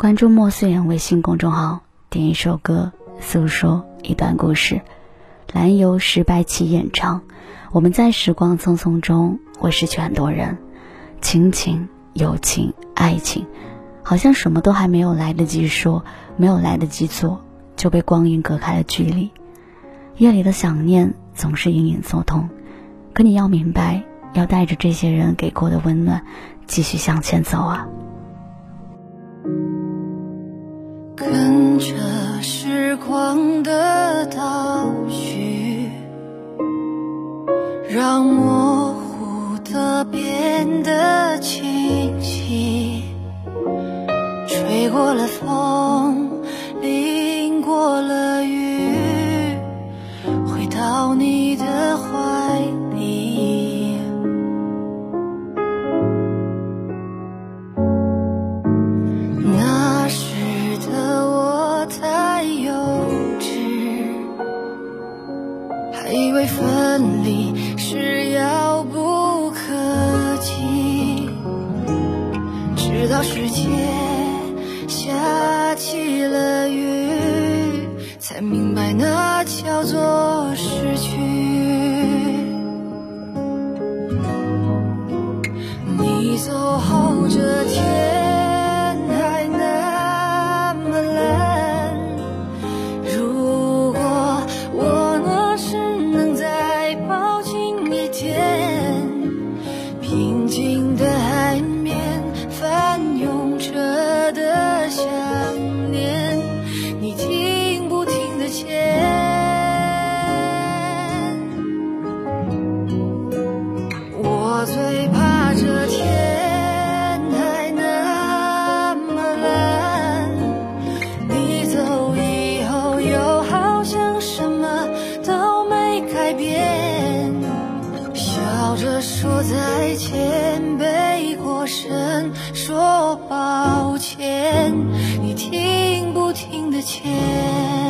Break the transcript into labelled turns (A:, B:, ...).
A: 关注莫思远微信公众号，点一首歌，诉说一段故事。蓝由石白起演唱。我们在时光匆匆中会失去很多人，亲情、友情、爱情，好像什么都还没有来得及说，没有来得及做，就被光阴隔开了距离。夜里的想念总是隐隐作痛，可你要明白，要带着这些人给过的温暖，继续向前走啊。
B: 跟着时光的倒叙，让模糊的变得清晰，吹过了风，世界下起了雨。才明白，那叫做笑着说再见，背过身说抱歉，你听不听得见？